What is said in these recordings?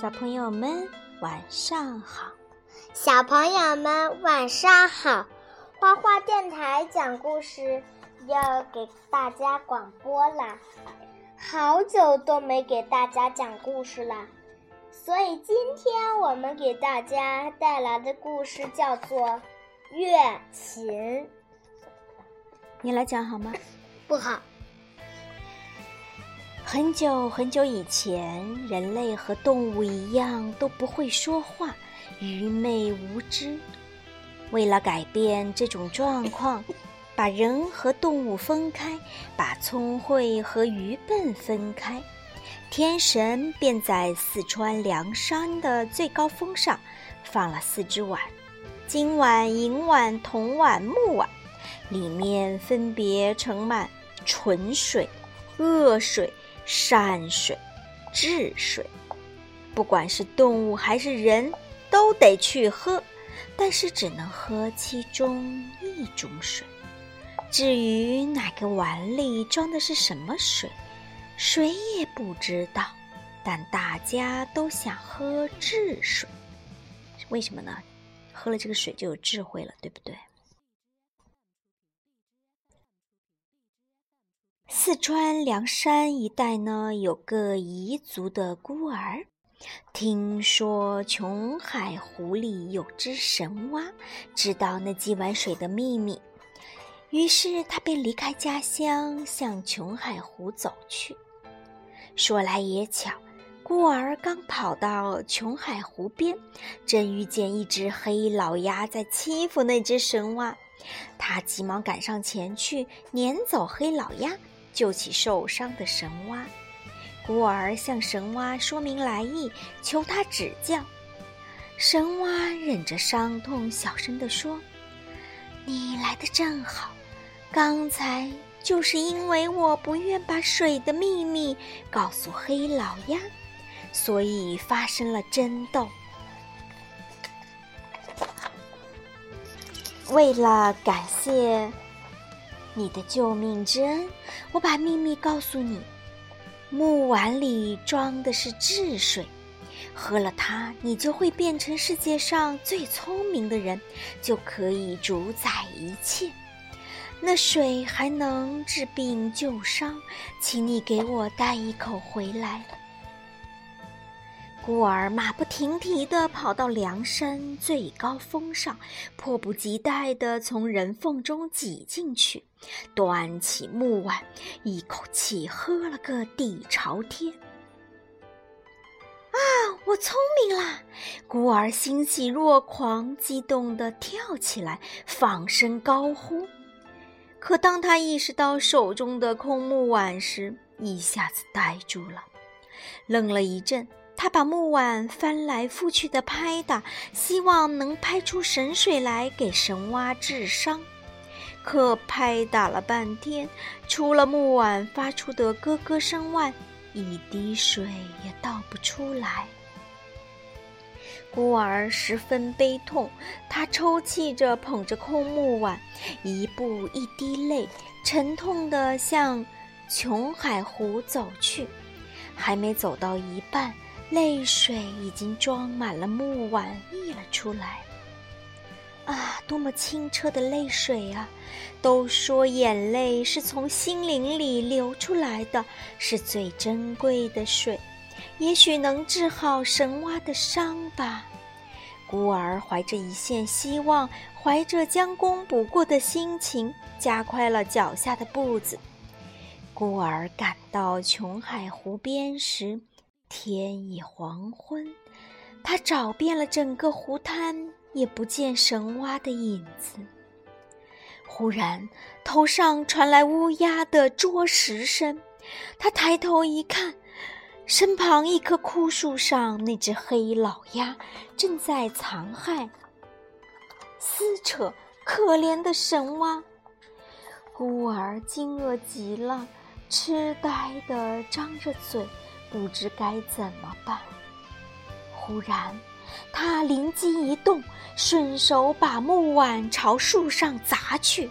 小朋友们晚上好，小朋友们晚上好。花花电台讲故事要给大家广播啦，好久都没给大家讲故事啦，所以今天我们给大家带来的故事叫做《月琴》。你来讲好吗？不好。很久很久以前，人类和动物一样都不会说话，愚昧无知。为了改变这种状况，把人和动物分开，把聪慧和愚笨分开，天神便在四川凉山的最高峰上放了四只碗：金碗、银碗、铜碗、木碗，里面分别盛满纯水、恶水。善水、治水，不管是动物还是人，都得去喝，但是只能喝其中一种水。至于哪个碗里装的是什么水，谁也不知道。但大家都想喝治水，为什么呢？喝了这个水就有智慧了，对不对？四川凉山一带呢，有个彝族的孤儿，听说琼海湖里有只神蛙，知道那几碗水的秘密，于是他便离开家乡，向琼海湖走去。说来也巧，孤儿刚跑到琼海湖边，正遇见一只黑老鸭在欺负那只神蛙，他急忙赶上前去，撵走黑老鸭。救起受伤的神蛙，孤儿向神蛙说明来意，求他指教。神蛙忍着伤痛，小声地说：“你来的正好，刚才就是因为我不愿把水的秘密告诉黑老鸭，所以发生了争斗。为了感谢。”你的救命之恩，我把秘密告诉你。木碗里装的是治水，喝了它，你就会变成世界上最聪明的人，就可以主宰一切。那水还能治病救伤，请你给我带一口回来。孤儿马不停蹄地跑到梁山最高峰上，迫不及待地从人缝中挤进去，端起木碗，一口气喝了个底朝天。啊，我聪明啦！孤儿欣喜若狂，激动地跳起来，放声高呼。可当他意识到手中的空木碗时，一下子呆住了，愣了一阵。他把木碗翻来覆去的拍打，希望能拍出神水来给神蛙治伤。可拍打了半天，除了木碗发出的咯咯声外，一滴水也倒不出来。孤儿十分悲痛，他抽泣着捧着空木碗，一步一滴泪，沉痛地向琼海湖走去。还没走到一半。泪水已经装满了木碗，溢了出来。啊，多么清澈的泪水啊！都说眼泪是从心灵里流出来的，是最珍贵的水，也许能治好神蛙的伤吧。孤儿怀着一线希望，怀着将功补过的心情，加快了脚下的步子。孤儿赶到琼海湖边时。天已黄昏，他找遍了整个湖滩，也不见神蛙的影子。忽然，头上传来乌鸦的啄食声，他抬头一看，身旁一棵枯树上，那只黑老鸭正在残害、撕扯可怜的神蛙。孤儿惊愕极了，痴呆地张着嘴。不知该怎么办。忽然，他灵机一动，顺手把木碗朝树上砸去。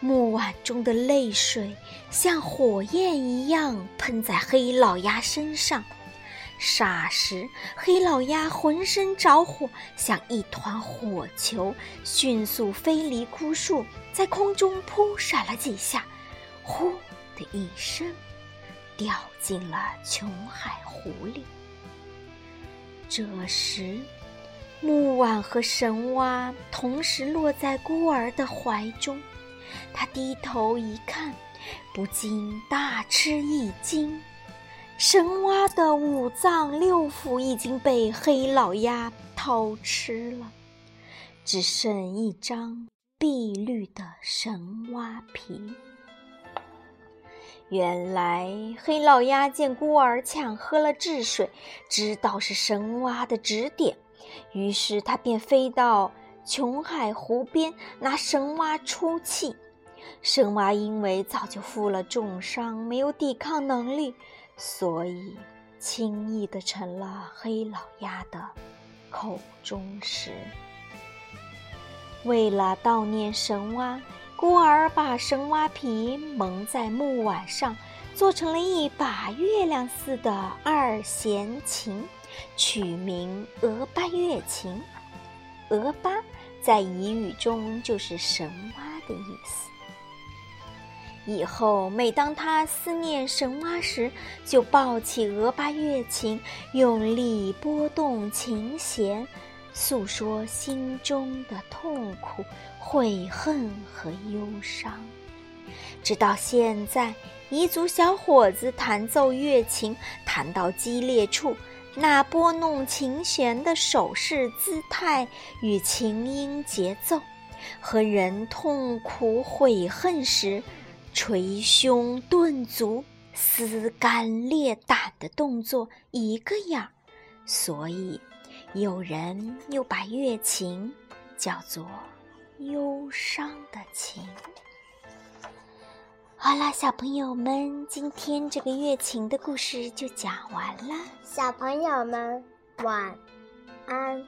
木碗中的泪水像火焰一样喷在黑老鸭身上，霎时，黑老鸭浑身着火，像一团火球，迅速飞离枯树，在空中扑闪了几下，呼的一声，掉进了琼海湖里。这时，木婉和神蛙同时落在孤儿的怀中，他低头一看，不禁大吃一惊。神蛙的五脏六腑已经被黑老鸭偷吃了，只剩一张碧绿的神蛙皮。原来黑老鸭见孤儿抢喝了治水，知道是神蛙的指点，于是他便飞到琼海湖边拿神蛙出气。神蛙因为早就负了重伤，没有抵抗能力。所以，轻易的成了黑老鸭的口中食。为了悼念神蛙，孤儿把神蛙皮蒙在木碗上，做成了一把月亮似的二弦琴，取名鹅巴月琴。鹅巴在彝语中就是神蛙的意思。以后，每当他思念神蛙时，就抱起鹅巴月琴，用力拨动琴弦，诉说心中的痛苦、悔恨和忧伤。直到现在，彝族小伙子弹奏乐琴，弹到激烈处，那拨弄琴弦的手势、姿态与琴音节奏，和人痛苦悔恨时。捶胸顿足、撕肝裂胆的动作一个样，所以有人又把月琴叫做“忧伤的琴”。好啦，小朋友们，今天这个月琴的故事就讲完了。小朋友们，晚安。